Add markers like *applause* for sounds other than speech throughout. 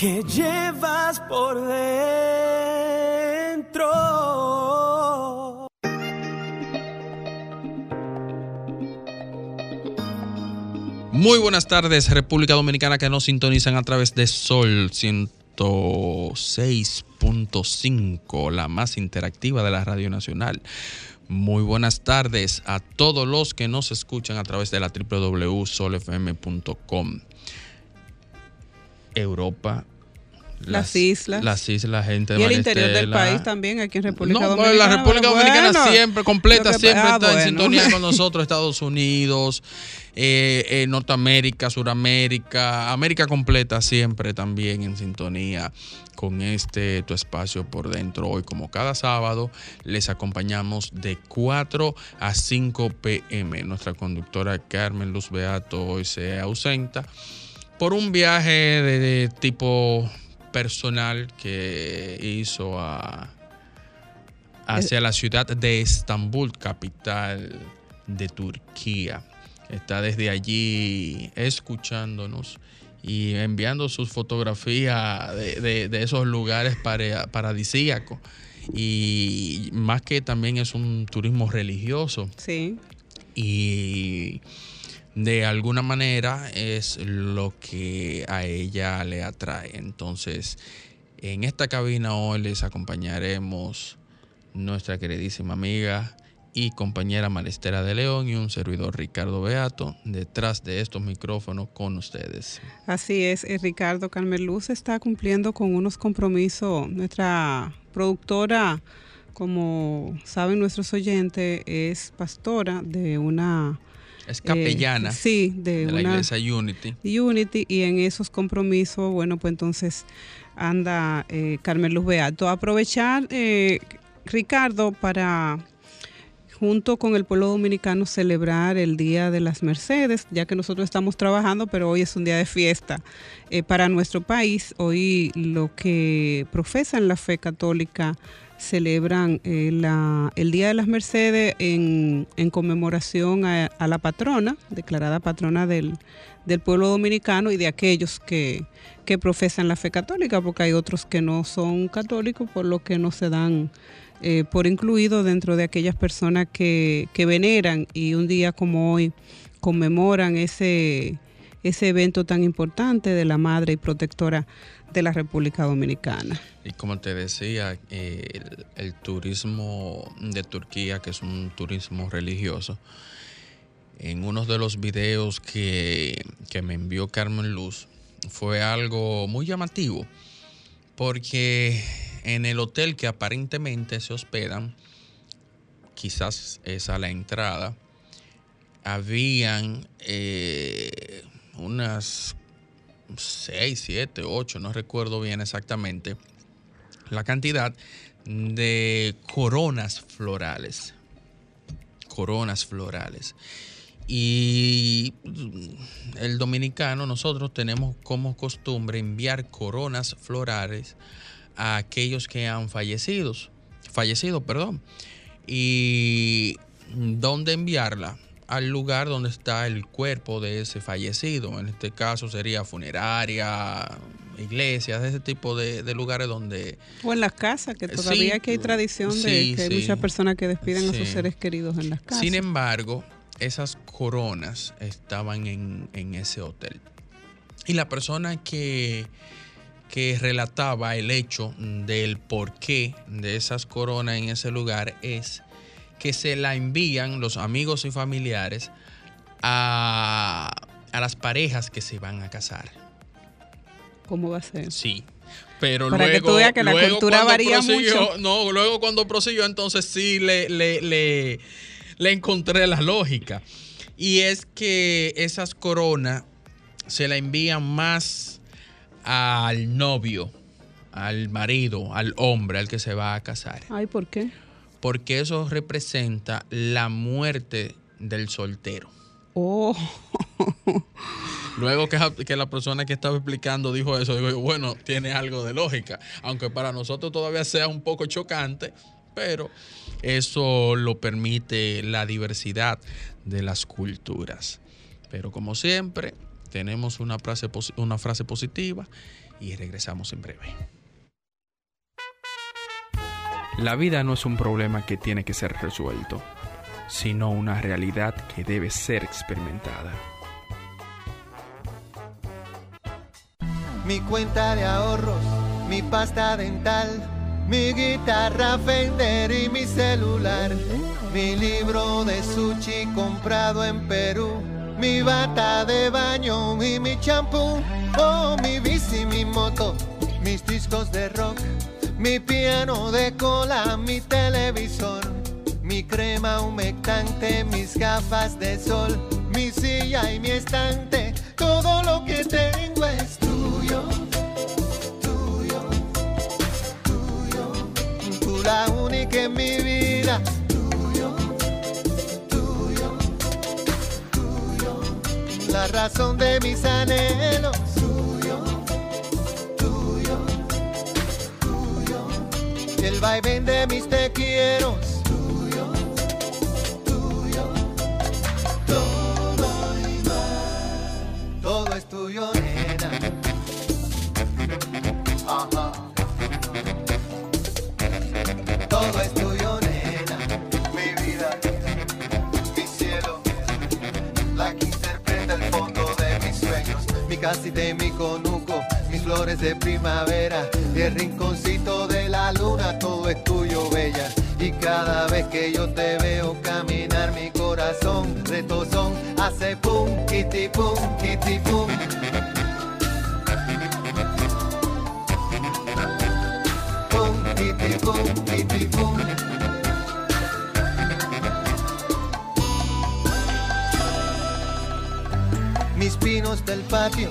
que llevas por dentro. Muy buenas tardes, República Dominicana, que nos sintonizan a través de Sol 106.5, la más interactiva de la Radio Nacional. Muy buenas tardes a todos los que nos escuchan a través de la www.solfm.com. Europa. Las islas. Las islas, gente de Y el interior del país también, aquí en República No, Dominicana. la República Bueno, Dominicana siempre completa, que- siempre ah, está en sintonía con *laughs* nosotros, Estados Unidos, eh, eh, Norteamérica, Suramérica, América completa siempre también en sintonía con este tu espacio por dentro. Hoy, como cada sábado, les acompañamos de 4 a 5 pm. Nuestra conductora Carmen Luz Beato hoy se ausenta por un viaje de, de tipo personal que hizo a, hacia la ciudad de Estambul, capital de Turquía. Está desde allí escuchándonos y enviando sus fotografías de, de- de esos lugares para- paradisíacos. Y más que también es un turismo religioso Sí. y de alguna manera es lo que a ella le atrae. Entonces, en esta cabina hoy les acompañaremos nuestra queridísima amiga y compañera Maristera de León y un servidor Ricardo Beato detrás de estos micrófonos con ustedes. Así es, eh, Ricardo Carmen Luz está cumpliendo con unos compromisos. Nuestra productora, como saben nuestros oyentes, es pastora de una... Es capellana eh, sí, de, de la una iglesia Unity. Unity y en esos compromisos, bueno, pues entonces anda eh, Carmen Luz Beato. Aprovechar, eh, Ricardo, para junto con el pueblo dominicano celebrar el Día de las Mercedes, ya que nosotros estamos trabajando, pero hoy es un día de fiesta eh, para nuestro país. Hoy lo que profesan la fe católica celebran eh, la- el Día de las Mercedes en, en conmemoración a, la patrona, declarada patrona del, del pueblo dominicano y de aquellos que, que profesan la fe católica, porque hay otros que no son católicos, por lo que no se dan eh, por incluido dentro de aquellas personas que, que veneran y un día como hoy conmemoran ese, ese evento tan importante de la madre y protectora de la República Dominicana. Y como te decía, eh, el, turismo de Turquía, que es un turismo religioso, en uno de los videos que, que me envió Carmen Luz, fue algo muy llamativo, porque en el hotel que aparentemente se hospedan, quizás es a la entrada, habían eh, unas 6, 7, 8, no recuerdo bien exactamente la cantidad de coronas florales. Coronas florales. Y el dominicano, nosotros tenemos como costumbre enviar coronas florales a aquellos que han fallecido. Fallecido, perdón. Y dónde enviarla? Al lugar donde está el cuerpo de ese fallecido. En este caso sería funeraria, iglesias, ese tipo de, de lugares donde O en las casas, que Sí, todavía que hay tradición de que hay sí. muchas personas que despiden a sus seres queridos en las casas. Sin embargo, esas coronas estaban en, en ese hotel. Y la persona que, que relataba el hecho del porqué de esas coronas en ese lugar es que se la envían los amigos y familiares a, a las parejas que se van a casar. ¿Cómo va a ser? Sí. Pero Para que luego, tú veas que la cultura varía prosiguió- mucho. No, luego cuando prosiguió, entonces sí le, le, le, le encontré la lógica. Y es que esas coronas se la envían más al novio, al marido, al hombre al que se va a casar. Ay, ¿por qué? Porque eso representa la muerte del soltero. Oh. Luego que, que, la persona que estaba explicando dijo eso, digo, bueno, tiene algo de lógica, aunque para nosotros todavía sea un poco chocante, pero eso lo permite la diversidad de las culturas. Pero como siempre, tenemos una frase, una frase positiva y regresamos en breve. La vida no es un problema que tiene que ser resuelto, sino una realidad que debe ser experimentada. Mi cuenta de ahorros, mi pasta dental, mi guitarra Fender y mi celular, mi libro de sushi comprado en Perú, mi bata de baño y mi champú, oh mi bici, mi moto, mis discos de rock mi piano de cola, mi televisor, mi crema humectante, mis gafas de sol, mi silla y mi estante, todo lo que tengo es tuyo, tuyo, tuyo, tú la única en mi vida. Tuyo, tuyo, tuyo, la razón de mis anhelos el vaivén de mis te quiero. Tuyo, tuyo, todo y más. Todo es tuyo, nena. Todo es tuyo, nena. Mi vida, mi cielo. La que interpreta el fondo de mis sueños. Mi casita y mi conuco flores de primavera y el rinconcito de la luna, todo es tuyo, bella. Y cada vez que yo te veo caminar, mi corazón retozón hace pum, kitty pum, kitty pum. Pum, kitty pum, kitty pum. Mis pinos del patio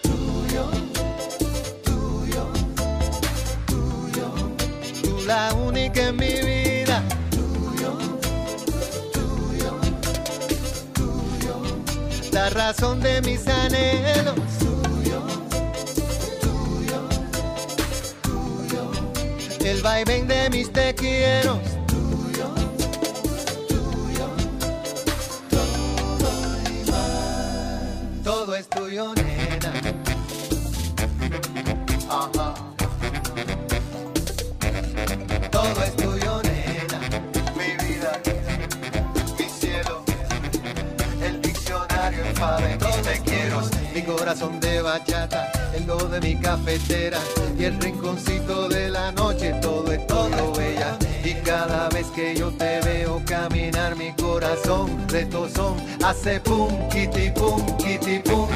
la única en mi vida. Tuyo, tuyo, tuyo. La razón de mis anhelos. Tuyo, tuyo, tuyo. El vaivén de mis te quiero. Todo es tuyo, nena. Mi corazón de bachata, el do de mi cafetera y el rinconcito de la noche, todo es todo bella. Y cada vez que yo te veo caminar, mi corazón retozón hace pum, kitty pum, kitty pum.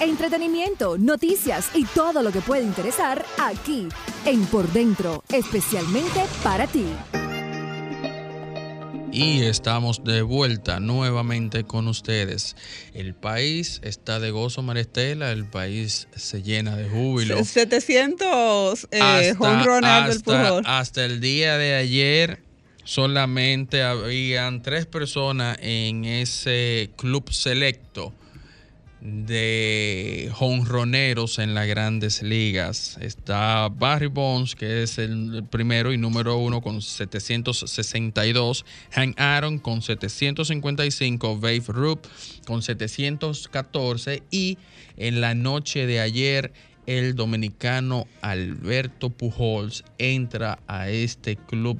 Entretenimiento, noticias y todo lo que puede interesar aquí en Por Dentro, especialmente para ti. Y estamos de vuelta nuevamente con ustedes. El país está de gozo, Maristela. El país se llena de júbilo. 700 eh, hasta, del Pujol. Hasta el día de ayer solamente habían tres personas en ese club selecto de jonroneros en las grandes ligas. Está Barry Bonds, que es el primero y número uno con 762. Hank Aaron con 755. Babe Rupp con 714. Y en la noche de ayer, el dominicano Alberto Pujols entra a este club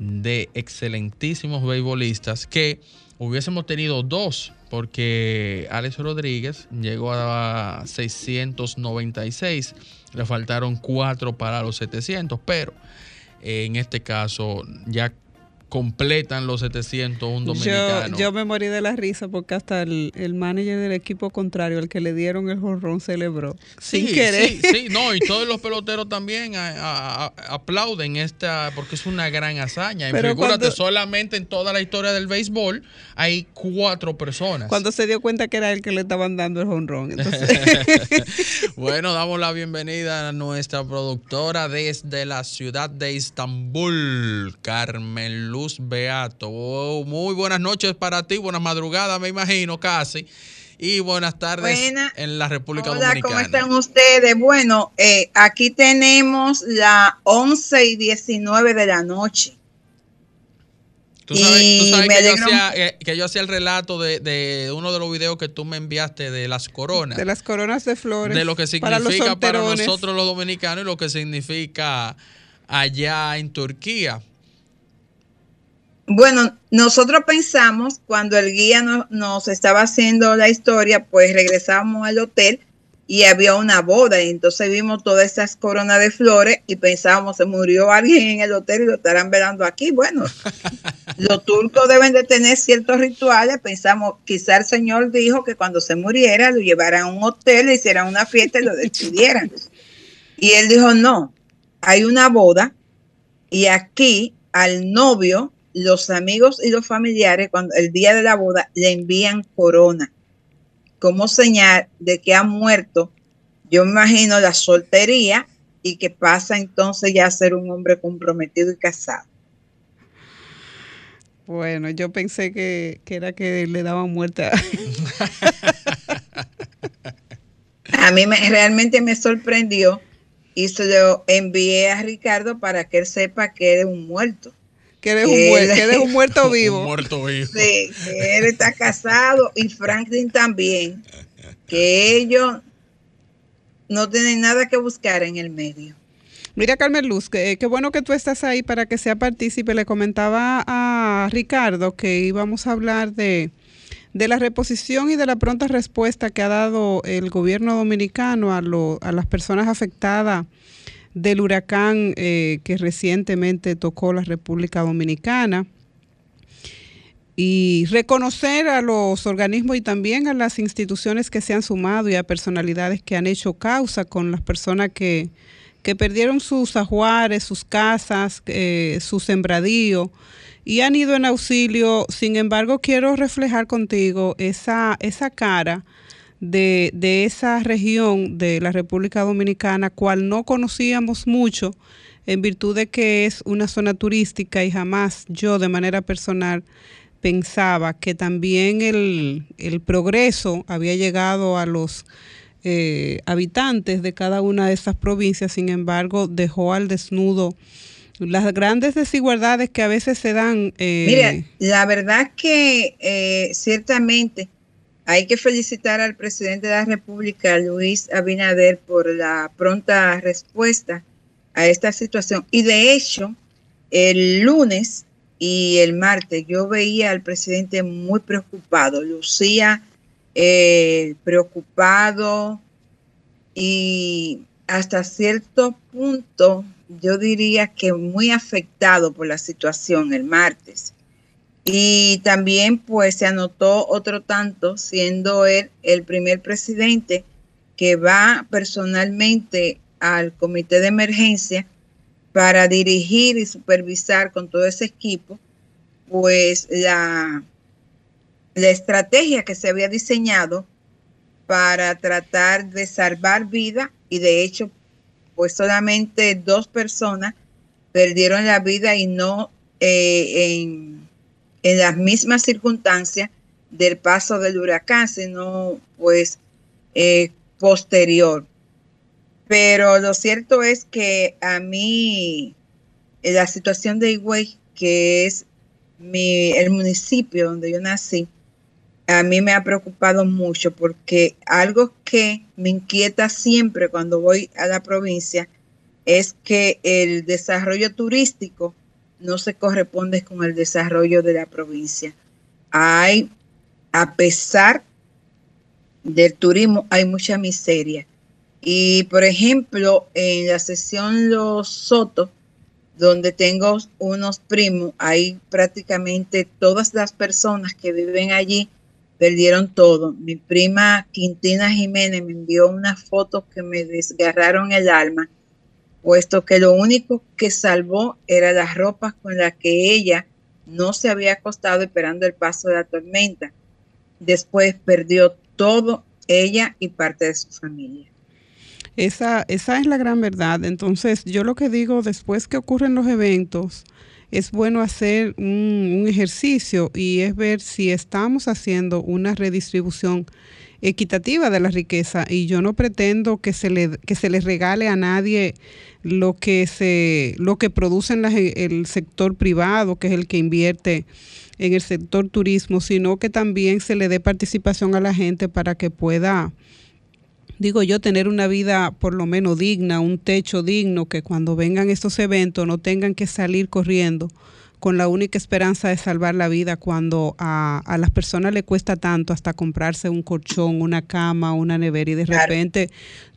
de excelentísimos beisbolistas que hubiésemos tenido dos porque Alex Rodríguez llegó a 696, le faltaron cuatro para los 700, pero en este caso ya completan los 701 dominicanos. Yo, yo me morí de la risa porque hasta el, el manager del equipo contrario, el que le dieron el jorrón, celebró. Sí, sin querer. sí, sí, no, y todos los peloteros también a- a- a- aplauden esta, porque es una gran hazaña. Y Pero figúrate, cuando- solamente en toda la historia del béisbol hay cuatro personas. Cuando se dio cuenta que era él que le estaban dando el jonrón. Entonces, *laughs* bueno, damos la bienvenida a nuestra productora desde la ciudad de Estambul, Carmen Luz Beato. Oh, muy buenas noches para ti, buenas madrugadas, me imagino, casi. Y buenas tardes Buena- en la República Hola, Dominicana. ¿cómo están ustedes? Bueno, eh, aquí tenemos la 11 y 19 de la noche. Tú sabes, tú Y sabes me que, yo hacía, eh, que yo hacía el relato de, de uno de los videos que tú me enviaste de las coronas. de las coronas de flores. de lo que para los significa para, solterones. nosotros los dominicanos y lo que significa allá en Turquía. Bueno, nosotros pensamos cuando el guía no- nos estaba haciendo la historia, pues regresamos al hotel y había una boda y entonces vimos todas esas coronas de flores y pensábamos se murió alguien en el hotel y lo estarán velando aquí. Bueno, *laughs* los turcos deben de tener ciertos rituales. Pensamos, quizá el señor dijo que cuando se muriera lo llevaran a un hotel, le hicieran una fiesta y lo despidieran. Y él dijo, no, hay una boda y aquí al novio, los amigos y los familiares, cuando el día de la boda, le envían corona como señal de que ha muerto. Yo me imagino la soltería y que pasa entonces ya a ser un hombre comprometido y casado. Bueno, yo pensé que, que era que le daban muerte a... *laughs* A mí me, realmente me sorprendió y se lo envié a Ricardo para que él sepa que es un muerto. Que eres un, Que muer- él- que eres un muerto *laughs* Un vivo. muerto vivo. Sí, que él está casado y Franklin también, que ellos no tienen nada que buscar en el medio. Mira, Carmen Luz, que- qué bueno que tú estás ahí para que sea partícipe. Le comentaba a Ricardo que íbamos a hablar de, de la reposición y de la pronta respuesta que ha dado el gobierno dominicano a, lo- a las personas afectadas del huracán eh, que recientemente tocó la República Dominicana y reconocer a los organismos y también a las instituciones que se han sumado y a personalidades que han hecho causa con las personas que, que perdieron sus ajuares, sus casas, eh, su sembradío y han ido en auxilio. Sin embargo, quiero reflejar contigo esa, esa cara de, de esa región de la República Dominicana, cual no conocíamos mucho en virtud de que es una zona turística y jamás yo de manera personal pensaba que también el, el progreso había llegado a los eh, habitantes de cada una de esas provincias, sin embargo, dejó al desnudo las grandes desigualdades que a veces se dan. eh, Mira, la verdad que eh, ciertamente hay que felicitar al presidente de la República, Luis Abinader, por la pronta respuesta a esta situación. Y de hecho, el lunes y el martes yo veía al presidente muy preocupado, lucía eh, preocupado y hasta cierto punto yo diría que muy afectado por la situación el martes. Y también pues se anotó otro tanto, siendo él el primer presidente que va personalmente al comité de emergencia para dirigir y supervisar con todo ese equipo, pues la, la estrategia que se había diseñado para tratar de salvar vida. Y de hecho pues solamente dos personas perdieron la vida y no eh, en, en las mismas circunstancias del paso del huracán, sino pues eh, posterior. Pero lo cierto es que a mí la situación de Higüey, que es mi, el municipio donde yo nací, a mí me ha preocupado mucho porque algo que me inquieta siempre cuando voy a la provincia es que el desarrollo turístico no se corresponde con el desarrollo de la provincia. Hay, a pesar del turismo, hay mucha miseria. Y, por ejemplo, en la sesión Los Sotos, donde tengo unos primos, hay prácticamente todas las personas que viven allí perdieron todo. Mi prima Quintina Jiménez me envió unas fotos que me desgarraron el alma puesto que lo único que salvó era las ropas con las que ella no se había acostado esperando el paso de la tormenta. Después perdió todo ella y parte de su familia. Esa, esa es la gran verdad. Entonces, yo lo que digo, después que ocurren los eventos, es bueno hacer un, un ejercicio y es ver si estamos haciendo una redistribución equitativa de la riqueza y yo no pretendo que se le que se les regale a nadie lo que se lo que produce en el sector privado, que es el que invierte en el sector turismo, sino que también se le dé participación a la gente para que pueda digo yo, tener una vida por lo menos digna, un techo digno, que cuando vengan estos eventos no tengan que salir corriendo con la única esperanza de salvar la vida cuando a, a las personas le cuesta tanto hasta comprarse un colchón, una cama, una nevera y de repente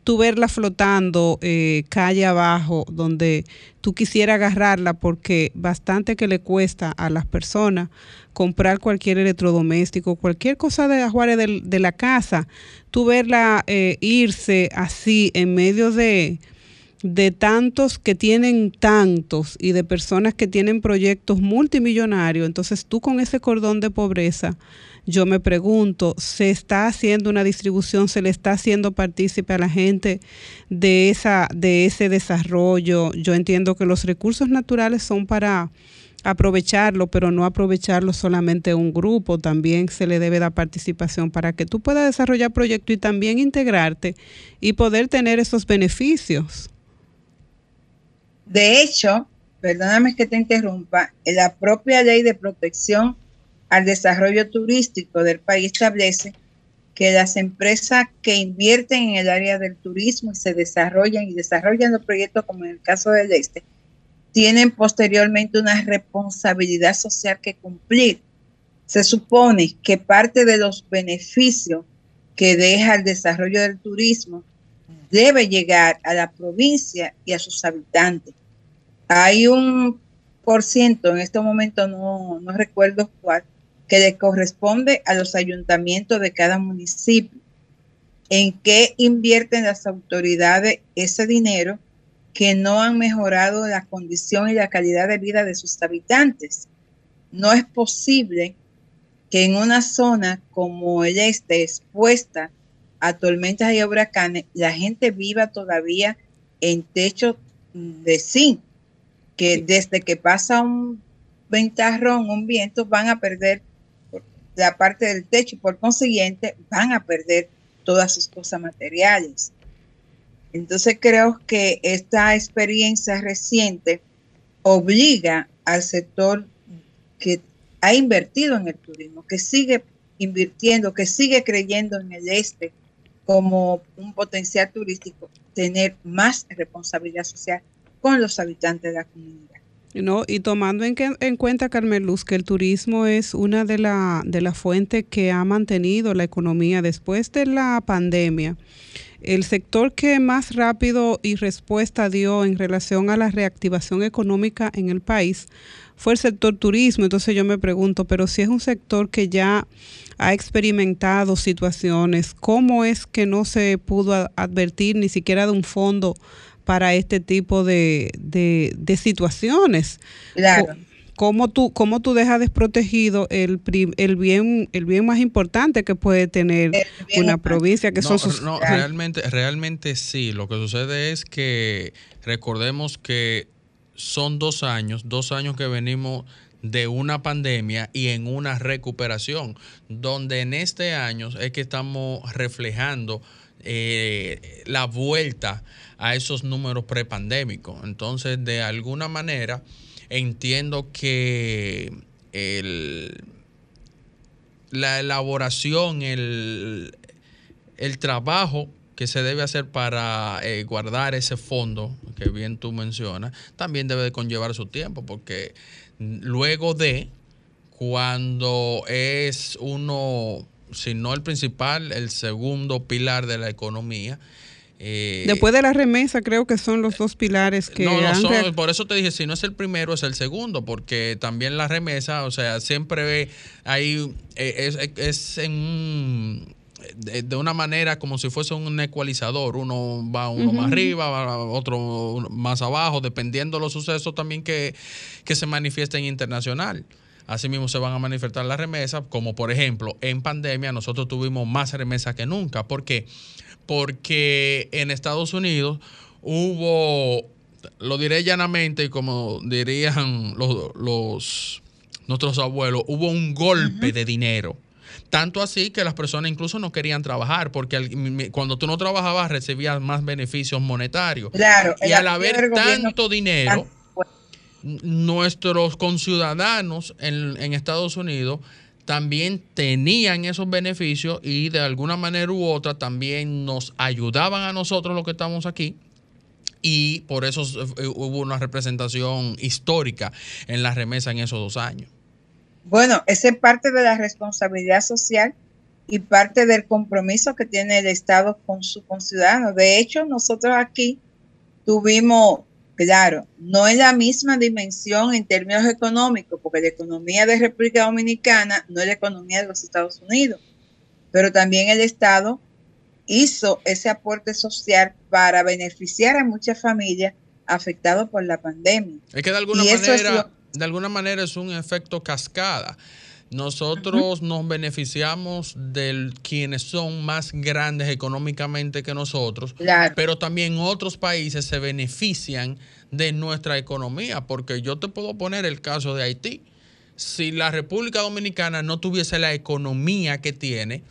tú verla flotando eh, calle abajo donde tú quisieras agarrarla porque bastante que le cuesta a las personas comprar cualquier electrodoméstico, cualquier cosa de ajuare de, de la casa, tú verla eh, irse así en medio de de tantos que tienen tantos y de personas que tienen proyectos multimillonarios, entonces tú con ese cordón de pobreza, yo me pregunto, ¿se está haciendo una distribución, se le está haciendo partícipe a la gente de, esa, de ese desarrollo? Yo entiendo que los recursos naturales son para aprovecharlo, pero no aprovecharlo solamente un grupo, también se le debe dar participación para que tú puedas desarrollar proyectos y también integrarte y poder tener esos beneficios. De hecho, perdóname que te interrumpa, la propia ley de protección al desarrollo turístico del país establece que las empresas que invierten en el área del turismo y se desarrollan y desarrollan los proyectos como en el caso del este, tienen posteriormente una responsabilidad social que cumplir. Se supone que parte de los beneficios que deja el desarrollo del turismo debe llegar a la provincia y a sus habitantes. Hay un por ciento, en este momento no, no recuerdo cuál, que le corresponde a los ayuntamientos de cada municipio. ¿En qué invierten las autoridades ese dinero que no han mejorado la condición y la calidad de vida de sus habitantes? No es posible que en una zona como el este, expuesta a tormentas y huracanes, la gente viva todavía en techo de zinc, que desde que pasa un ventarrón, un viento, van a perder la parte del techo y por consiguiente van a perder todas sus cosas materiales. Entonces creo que esta experiencia reciente obliga al sector que ha invertido en el turismo, que sigue invirtiendo, que sigue creyendo en el este, como un potencial turístico, tener más responsabilidad social con los habitantes de la comunidad. No, y tomando en, en cuenta, Carmen Luz, que el turismo es una de las de la fuentes que ha mantenido la economía después de la pandemia. El sector que más rápido y respuesta dio en relación a la reactivación económica en el país fue el sector turismo. Entonces yo me pregunto, pero si es un sector que ya ha experimentado situaciones, ¿cómo es que no se pudo advertir ni siquiera de un fondo para este tipo de, de, situaciones? Claro. ¿Cómo tú, cómo tú dejas desprotegido el, el, bien, el bien más importante que puede tener una provincia que son sus... No, realmente, realmente sí. Lo que sucede es que recordemos que son dos años, dos años que venimos de una pandemia y en una recuperación, donde en este año es que estamos reflejando eh, la vuelta a esos números prepandémicos. Entonces, de alguna manera, entiendo que el, la elaboración, el, el trabajo que se debe hacer para eh, guardar ese fondo que bien tú mencionas, también debe de conllevar su tiempo, porque luego de cuando es uno, si no el principal, el segundo pilar de la economía, eh, Después de la remesa, creo que son los dos pilares que. No, no son, por eso te dije, si no es el primero, es el segundo, porque también la remesa, o sea, siempre hay. Eh, es, es en de, una manera como si fuese un ecualizador. Uno va uno más arriba, otro más abajo, dependiendo de los sucesos también que, que se manifiesten internacional. Asimismo se van a manifestar las remesas, como por ejemplo en pandemia nosotros tuvimos más remesas que nunca. ¿Por qué? Porque en Estados Unidos hubo, lo diré llanamente y como dirían los, los nuestros abuelos, hubo un golpe de dinero. Tanto así que las personas incluso no querían trabajar porque cuando tú no trabajabas recibías más beneficios monetarios. Claro, y al haber tanto dinero, nuestros conciudadanos en, en Estados Unidos también tenían esos beneficios y de alguna manera u otra también nos ayudaban a nosotros los que estamos aquí y por eso eh, hubo una representación histórica en la remesa en esos dos años. Bueno, esa es parte de la responsabilidad social y parte del compromiso que tiene el Estado con su conciudadano. De hecho, nosotros aquí tuvimos, claro, no en la misma dimensión en términos económicos, porque la economía de República Dominicana no es la economía de los Estados Unidos, pero también el Estado hizo ese aporte social para beneficiar a muchas familias afectadas por la pandemia. Es que de alguna manera de alguna manera es un efecto cascada. Nosotros nos beneficiamos de quienes son más grandes económicamente que nosotros, pero también otros países se benefician de nuestra economía, porque yo te puedo poner el caso de Haití. Si la República Dominicana no tuviese la economía que tiene,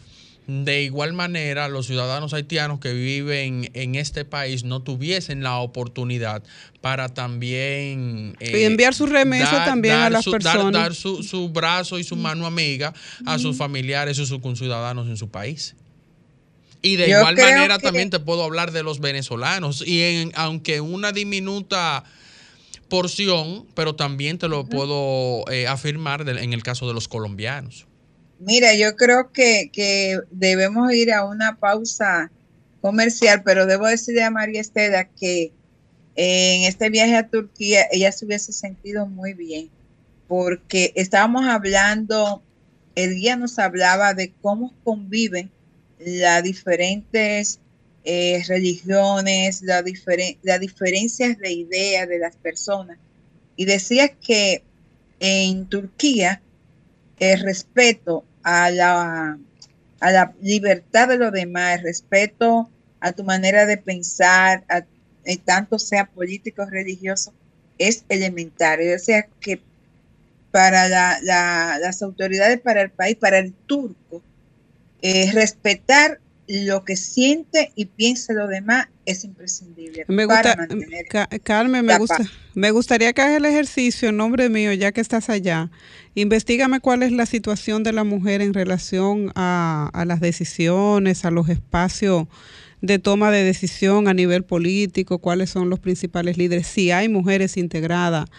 de igual manera, los ciudadanos haitianos que viven en este país no tuviesen la oportunidad para también... Eh, enviar su remesa también a las personas. Dar, su, brazo y su mano amiga a sus familiares y sus conciudadanos en su país. Y de igual manera también te puedo hablar de los venezolanos. Y en, aunque una diminuta porción, pero también te lo puedo eh, afirmar en el caso de los colombianos. Mira, yo creo que, debemos ir a una pausa comercial, pero debo decirle a María Esteda que en este viaje a Turquía ella se hubiese sentido muy bien, porque estábamos hablando, el guía nos hablaba de cómo conviven las diferentes eh, religiones, las diferencias de ideas de las personas. Y decía que en Turquía el respeto a la, a la libertad de los demás, respeto a tu manera de pensar, a, eh, tanto sea político o religioso, es elementario. O sea que para las autoridades, para el país, para el turco, eh, respetar lo que siente y piensa lo demás es imprescindible. Me gusta, Carmen, me, gusta, me gustaría que hagas el ejercicio en nombre mío, ya que estás allá. Investígame cuál es la situación de la mujer en relación a, a las decisiones, a los espacios de toma de decisión a nivel político, cuáles son los principales líderes, si hay mujeres integradas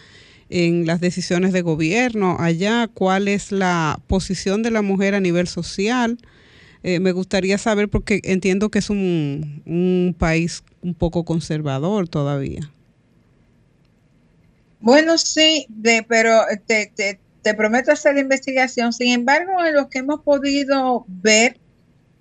en las decisiones de gobierno allá, cuál es la posición de la mujer a nivel social eh, me gustaría saber, porque entiendo que es un, país un poco conservador todavía. Bueno, sí, pero te, te, prometo hacer investigación. Sin embargo, en lo que hemos podido ver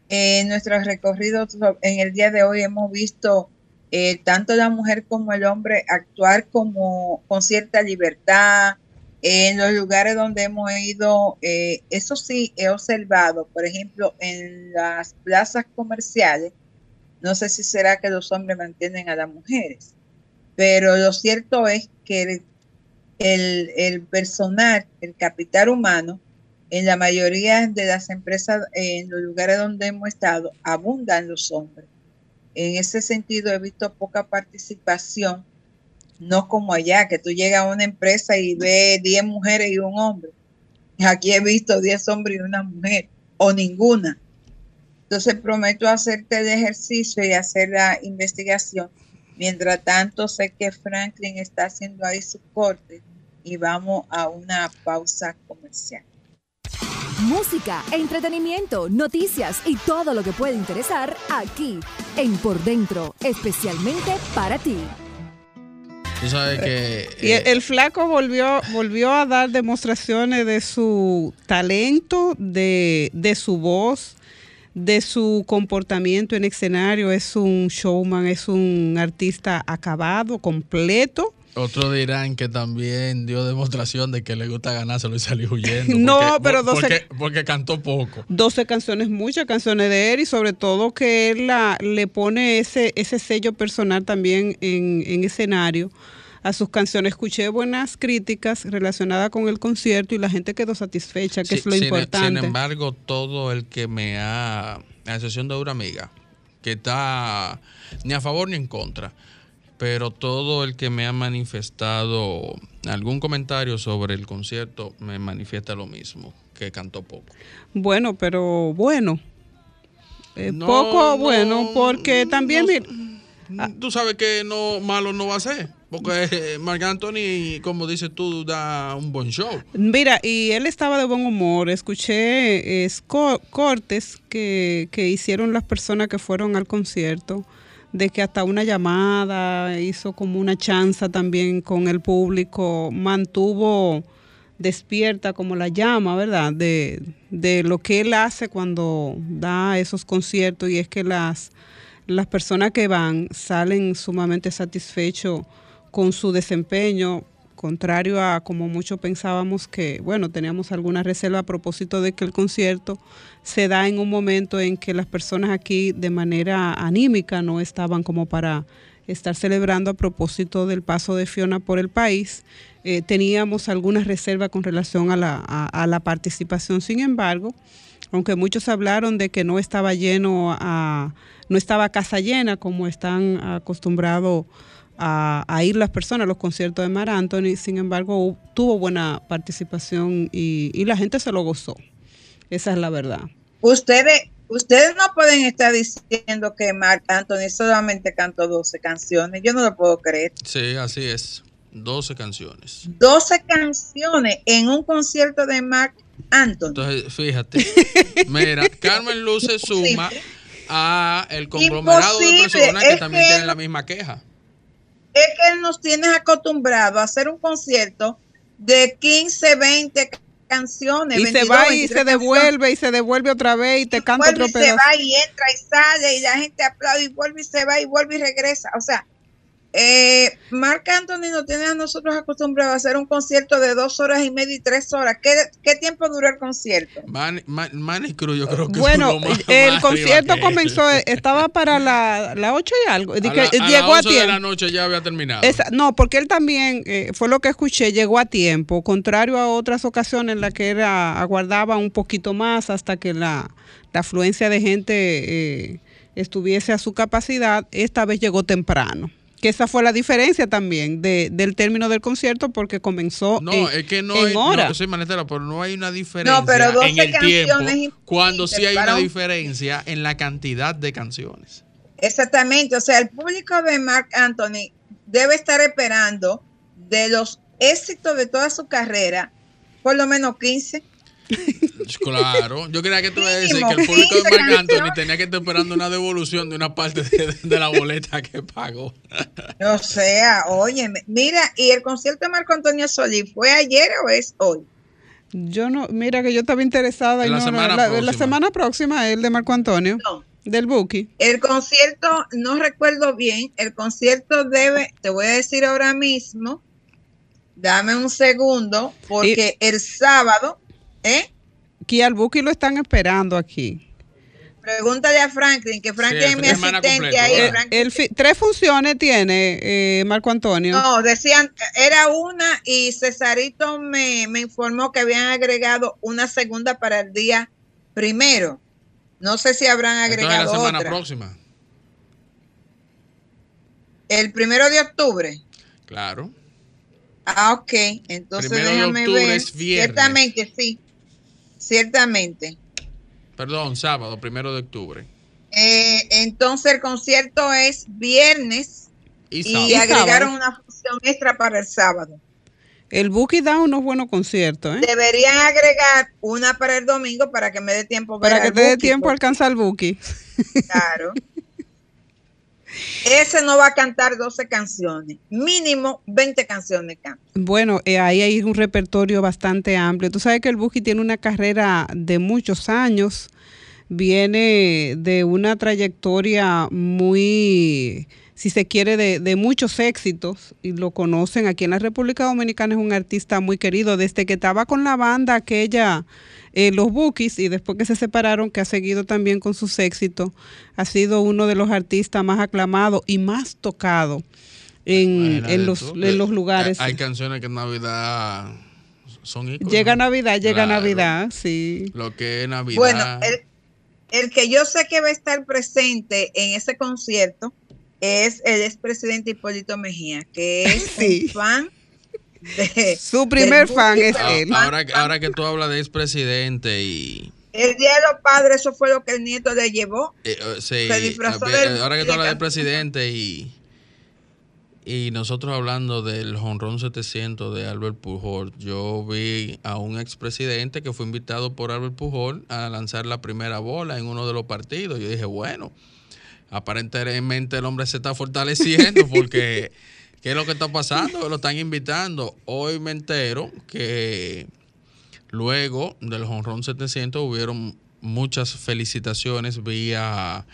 en nuestros recorridos en el día de hoy, hemos visto eh, tanto la mujer como el hombre actuar como con cierta libertad, en los lugares donde hemos ido, eh, eso sí he observado, por ejemplo, en las plazas comerciales, no sé si será que los hombres mantienen a las mujeres, pero lo cierto es que el, el personal, el capital humano, en la mayoría de las empresas, en los lugares donde hemos estado, abundan los hombres. En ese sentido he visto poca participación, no como allá, que tú llegas a una empresa y ves 10 mujeres y un hombre. Aquí he visto 10 hombres y una mujer, o ninguna. Entonces prometo hacerte el ejercicio y hacer la investigación. Mientras tanto, sé que Franklin está haciendo ahí su corte y vamos a una pausa comercial. Música, entretenimiento, noticias y todo lo que puede interesar aquí en Por Dentro, especialmente para ti. Tú sabes que... Y el, eh, el flaco volvió, volvió a dar demostraciones de su talento, de, de su voz, de su comportamiento en escenario. Es un showman, es un artista acabado, completo. Otros dirán que también dio demostración de que le gusta ganárselo y salió huyendo. No, porque- pero porque, doce- porque cantó poco. 12 canciones, muchas canciones de él y sobre todo que él la, le pone ese, ese sello personal también en, en escenario a sus canciones. Escuché buenas críticas relacionadas con el concierto y la gente quedó satisfecha, que Sí, es lo sin, importante. Sin embargo, todo el que me ha, a excepción de una amiga, que está ni a favor ni en contra, pero todo el que me ha manifestado algún comentario sobre el concierto me manifiesta lo mismo, que cantó poco. Bueno, pero bueno. Eh, No, poco no, bueno, porque también... no, mira, Tú sabes que no malo no va a ser, porque eh, Marc Anthony, como dices tú, da un buen show. Mira, y él estaba de buen humor. Escuché eh, cortes que, que hicieron las personas que fueron al concierto, de que hasta una llamada hizo como una chanza también con el público, mantuvo despierta como la llama, ¿verdad? De, de lo que él hace cuando da esos conciertos y es que las, las personas que van salen sumamente satisfechos con su desempeño, contrario a como muchos pensábamos que, bueno, teníamos alguna reserva a propósito de que el concierto se da en un momento en que las personas aquí de manera anímica no estaban como para estar celebrando a propósito del paso de Fiona por el país. Eh, teníamos alguna reserva con relación a la, a- a la participación. Sin embargo, aunque muchos hablaron de que no estaba lleno, a, no estaba casa llena como están acostumbrados a, a ir las personas a los conciertos de Mar Anthony, sin embargo tuvo buena participación y, y la gente se lo gozó. Esa es la verdad. Ustedes, ustedes no pueden estar diciendo que Marc Anthony solamente cantó 12 canciones. Yo no lo puedo creer. Sí, así es. 12 canciones. 12 canciones en un concierto de Marc Anthony. Entonces, fíjate, *laughs* mira, Carmen Luz se suma a el conglomerado de Imposible, personas que es también que tienen la misma queja. Es que nos tiene acostumbrado a hacer un concierto de 15, 20 canciones. Y se 22, va y 23 se canciones. devuelve y se devuelve otra vez y te canta otro y se va y entra y sale y la gente aplaude y vuelve y se va y vuelve y regresa. O sea, eh, Marc Anthony nos tiene a nosotros acostumbrados a hacer un concierto de dos horas y media y tres horas. ¿Qué, qué tiempo duró el concierto? Manny, Man- Manny Cruz, yo creo que Bueno, más- el más concierto comenzó, él. estaba para la, la 8 y algo. Di A que la- a llegó a las 11 de la tiempo. noche ya había terminado. Esa- no, porque él también, eh, fue lo que escuché, llegó a tiempo, contrario a otras ocasiones en las que era, aguardaba un poquito más hasta que la, la afluencia de gente eh, estuviese a su capacidad, esta vez llegó temprano. Que esa fue la diferencia también de, del término del concierto porque comenzó No, en, es que no en hay, hora. no, soy manetero, pero no hay una diferencia No, pero 12 en el tiempo cuando sí hay una un- diferencia en la cantidad de canciones. Exactamente, o sea, el público de Marc Anthony debe estar esperando de los éxitos de toda su carrera, por lo menos 15. *laughs* Claro, yo creía que tú ibas a decir que el público de 15 Marc Anthony tenía que estar esperando una devolución de una parte de, de la boleta que pagó. O sea, oye, mira, ¿y el concierto de Marco Antonio Solís fue ayer o es hoy? Yo no, mira que yo estaba interesada. y En la no, semana la, la próxima. semana próxima, el de Marco Antonio, No. del Buki. El concierto, no recuerdo bien, el concierto debe, te voy a decir ahora mismo, dame un segundo, porque el sábado, ¿eh? Que al Buki lo están esperando aquí. Pregúntale a Franklin, que Franklin es mi de asistente completo, ahí. ¿verdad? Franklin- El fi- tres funciones tiene eh, Marco Antonio. No, decían, era una y Cesarito me, me informó que habían agregado una segunda para el día primero. No sé si habrán Entonces la agregado semana otra. próxima. El primero de octubre. Claro. Ah, ok. Entonces Primero de déjame octubre ver. es viernes. Ciertamente, sí. Ciertamente. Perdón, sábado, primero de octubre. Eh, entonces el concierto es viernes Y y, sábado. Y agregaron sábado. una función extra para el sábado. El Buki da unos buenos conciertos, ¿eh? Deberían agregar una para el domingo para que me dé tiempo ver Para que al te dé tiempo a porque, alcanzar el Buki. Claro. *laughs* Ese no va a cantar 12 canciones, mínimo 20 canciones canta. Bueno, eh, ahí hay un repertorio bastante amplio. Tú sabes que el Buki tiene una carrera de muchos años, viene de una trayectoria muy, si se quiere, de, de muchos éxitos y lo conocen aquí en la República Dominicana. Es un artista muy querido desde que estaba con la banda aquella, eh, los Bookies, y después que se separaron, que ha seguido también con sus éxitos. Ha sido uno de los artistas más aclamados y más tocado en, los, en lugares. Hay canciones que en Navidad son íconos. Llega Navidad, llega Claro. Navidad, sí. Lo que es Navidad. Bueno, el, el que yo sé que va a estar presente en ese concierto es el expresidente Hipólito Mejía, que es *laughs* Sí. un fan de... Su primer fan es Ah, él. fan, ahora, ahora que tú hablas de expresidente y. El Día de los Padres, eso fue lo que el nieto le llevó. eh, eh, sí, Se disfrazó eh, del- ahora que tú hablas del presidente y. Y nosotros hablando del honrón 700 de Albert Pujol, yo vi a un expresidente que fue invitado por Albert Pujol a lanzar la primera bola en uno de los partidos. Yo dije, bueno, aparentemente el hombre se está fortaleciendo *laughs* porque ¿qué es lo que está pasando? Lo están invitando. Hoy me entero que luego del honrón 700 hubieron muchas felicitaciones vía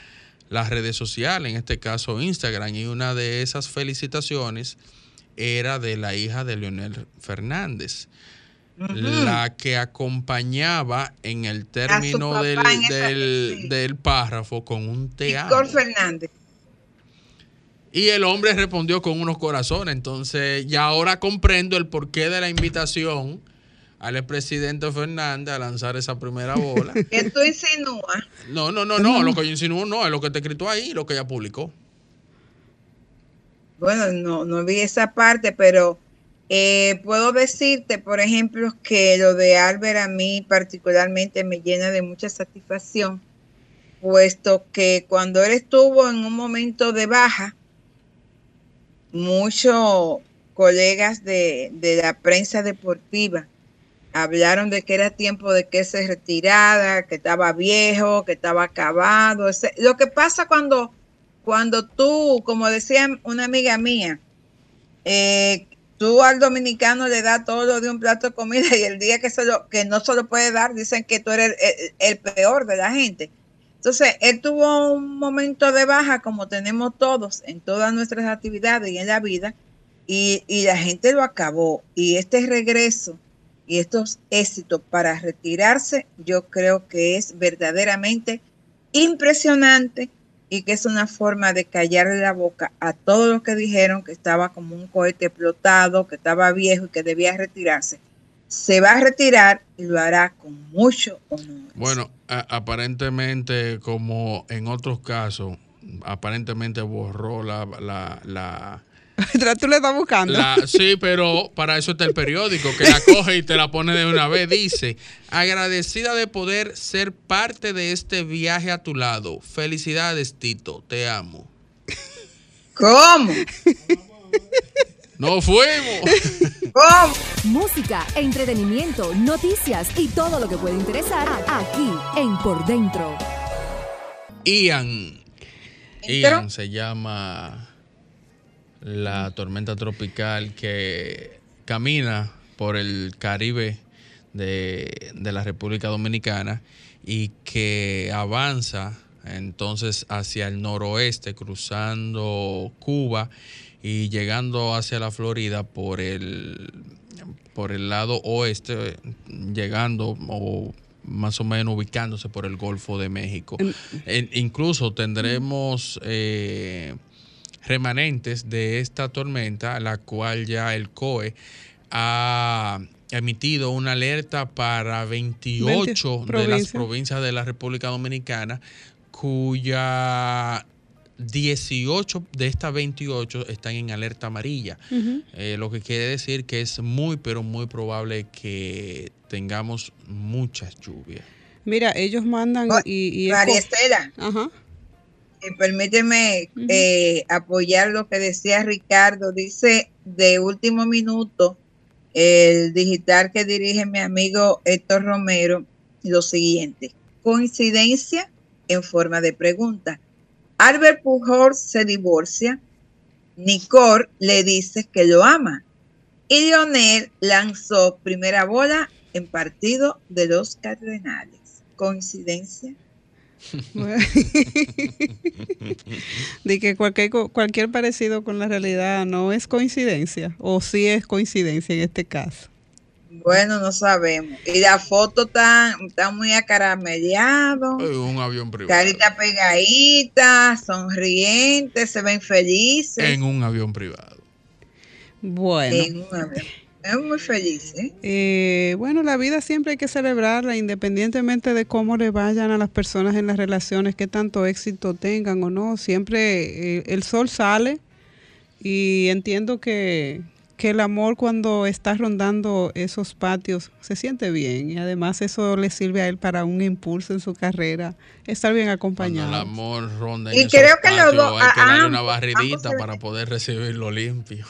las redes sociales, en este caso Instagram, y una de esas felicitaciones era de la hija de Leonel Fernández, la que acompañaba en el término del, en del- sí. del párrafo con un te amo. Nicole Fernández. Y el hombre respondió con unos corazones. Entonces, ya ahora comprendo el porqué de la invitación al expresidente Fernández a lanzar esa primera bola. *laughs* Que tú insinúas. No, no, no, no. Lo que yo insinuo no, es lo que está escrito ahí, lo que ella publicó. Bueno, no, no vi esa parte, pero eh, puedo decirte, por ejemplo, que lo de Albert a mí particularmente me llena de mucha satisfacción, puesto que cuando él estuvo en un momento de baja, muchos colegas de, de la prensa deportiva hablaron de que era tiempo de que se retirara, que estaba viejo, que estaba acabado. Lo que pasa cuando, cuando tú, como decía una amiga mía, eh, tú al dominicano le das todo lo de un plato de comida y el día que, se lo, que no se lo puede dar, dicen que tú eres el, el peor de la gente. Entonces, él tuvo un momento de baja, como tenemos todos en todas nuestras actividades y en la vida, y, y la gente lo acabó. Y este regreso y estos éxitos para retirarse, yo creo que es verdaderamente impresionante y que es una forma de callarle la boca a todos los que dijeron que estaba como un cohete explotado, que estaba viejo y que debía retirarse. Se va a retirar y lo hará con mucho honor. Bueno, aparentemente, como en otros casos, aparentemente borró la, la, la, *laughs* Tú le estás buscando. la- sí, pero para eso está el periódico, que la *laughs* coge y te la pone de una vez. Dice, agradecida de poder ser parte de este viaje a tu lado. Felicidades, Tito, te amo. ¿Cómo? ¡Nos fuimos! ¿Cómo? Música, entretenimiento, noticias y todo lo que puede interesar aquí en Por Dentro. Ian. Ian se llama la tormenta tropical que camina por el Caribe de, de la República Dominicana y que avanza entonces hacia el noroeste, cruzando Cuba y llegando hacia la Florida por el, por el lado oeste, llegando o más o menos ubicándose por el Golfo de México. En- incluso tendremos eh, remanentes de esta tormenta, la cual ya el COE ha emitido una alerta para 28 de las provincias. de la República Dominicana, cuya 18 de estas 28 están en alerta amarilla. Eh, lo que quiere decir que es muy, pero muy probable que tengamos muchas lluvias. Mira, ellos mandan Oh, y, y María Estela, Ajá. Eh, permíteme eh, apoyar lo que decía Ricardo. Dice de último minuto el digital que dirige mi amigo Héctor Romero lo siguiente. Coincidencia en forma de pregunta. Albert Pujol se divorcia. Nicole le dice que lo ama. Y Lionel lanzó primera bola en partido de los Cardenales. Coincidencia. *laughs* de que cualquier, cualquier parecido con la realidad no es coincidencia, o sí es coincidencia en este caso. Bueno, no sabemos. Y la foto está, está muy acaramellado, Un avión privado. carita pegadita, sonriente, se ven felices. En un avión privado. Bueno. En un avión. Es muy feliz, ¿eh? Eh, bueno, la vida siempre hay que celebrarla, independientemente de cómo le vayan a las personas en las relaciones, qué tanto éxito tengan o no. Siempre eh, el sol sale y entiendo que, que el amor cuando está rondando esos patios se siente bien y además eso le sirve a él para un impulso en su carrera, estar bien Cuando acompañado. el amor ronda Y creo esos que patios, dos- hay que a- darle una se para poder recibirlo limpio.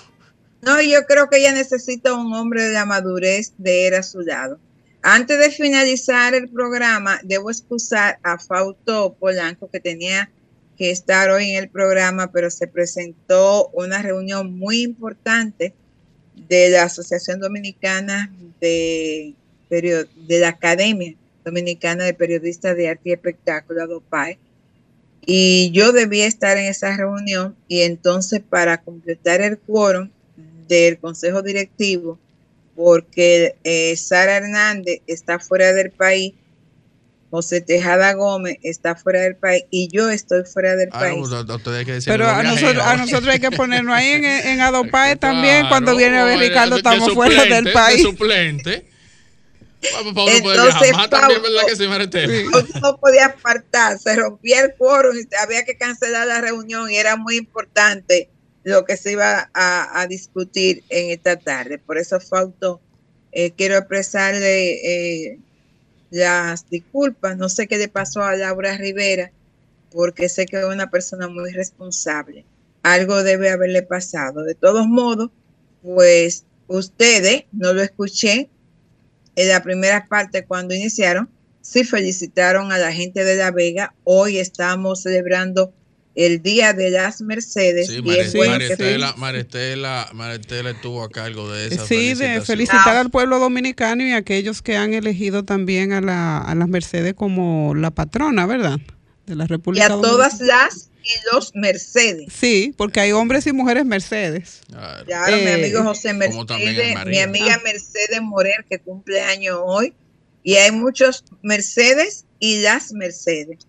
No, yo creo que ella necesita un hombre de la madurez de él a su lado. Antes de finalizar el programa, debo excusar a Fausto Polanco, que tenía que estar hoy en el programa, pero se presentó una reunión muy importante de la Asociación Dominicana de, de la Academia Dominicana de Periodistas de Arte y Espectáculo, ADOPAE, y yo debía estar en esa reunión y entonces para completar el quórum del consejo directivo, porque eh, Sara Hernández está fuera del país, José Tejada Gómez está fuera del país y yo estoy fuera del Ah, país. no, hay que Pero a nosotros, a nosotros hay que ponernos ahí en, en *laughs* Adopae también. Claro, Cuando viene a ver de- Ricardo, de estamos fuera del país. De suplente. *laughs* No, podía apartar, se rompía el quórum y había que cancelar la reunión y era muy importante lo que se iba a, discutir en esta tarde. Por eso, Fausto, eh, quiero expresarle eh, las disculpas. No sé qué le pasó a Laura Rivera, porque sé que es una persona muy responsable. Algo debe haberle pasado. De todos modos, pues ustedes, no lo escuché, en la primera parte cuando iniciaron, sí felicitaron a la gente de La Vega. Hoy estamos celebrando el Día de las Mercedes. Sí, y Maristela, Maristela, Maristela estuvo a cargo de esa Sí, de felicitar al pueblo dominicano y a aquellos que han elegido también a, la, a las Mercedes como la patrona, ¿verdad? De la y República a todas las y los Mercedes. Sí, porque hay hombres y mujeres Mercedes. Claro. Claro, mi Eh, amigo José como también hay Mercedes, mi amiga Ah. Mercedes Morel que cumple año hoy. Y hay muchos Mercedes y las Mercedes.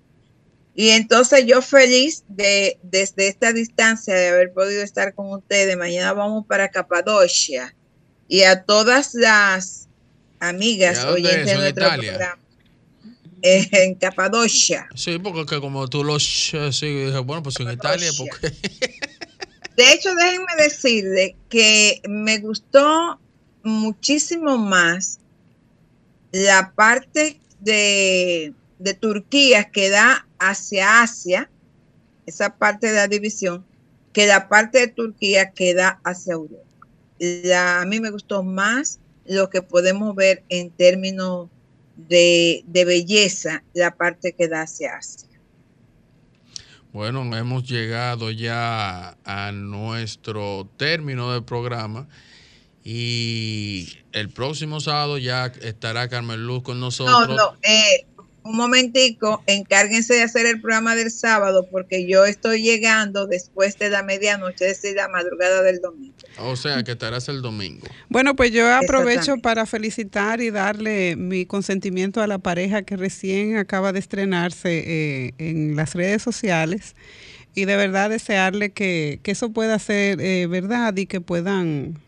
Y entonces yo feliz de desde esta distancia de haber podido estar con ustedes. Mañana vamos para Capadocia. Y a todas las amigas ¿Y a dónde oyentes es? de ¿En nuestro Italia? programa. Eh, en Capadocia. Sí, porque que como tú los... Sí, dije, bueno, pues en Italia, porque... *laughs* De hecho, déjenme decirle que me gustó muchísimo más la parte de, de Turquía que da hacia Asia, esa parte de la división, que la parte de Turquía que da hacia Europa. La- a mí me gustó más lo que podemos ver en términos de, de belleza, la parte que da hacia Asia. Bueno, hemos llegado ya a nuestro término del programa y el próximo sábado ya estará Carmen Luz con No, nosotros. no, eh, un momentico, encárguense de hacer el programa del sábado porque yo estoy llegando después de la medianoche, es decir, la madrugada del domingo. O sea, que estarás el domingo. Bueno, pues yo aprovecho para felicitar y darle mi consentimiento a la pareja que recién acaba de estrenarse eh, en las redes sociales y de verdad desearle que, eso pueda ser eh, verdad y que puedan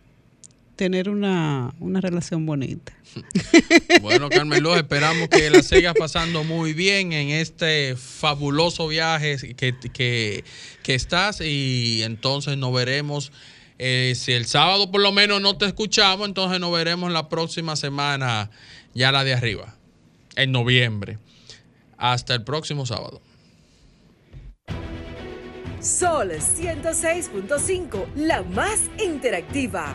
tener una, una relación bonita. *laughs* Bueno, Carmen Luz, esperamos que la sigas pasando muy bien en este fabuloso viaje que, que, estás y entonces nos veremos. Eh, si el sábado por lo menos no te escuchamos, entonces nos veremos la próxima semana, ya la de arriba, en noviembre. Hasta el próximo sábado. Sol 106.5, la más interactiva.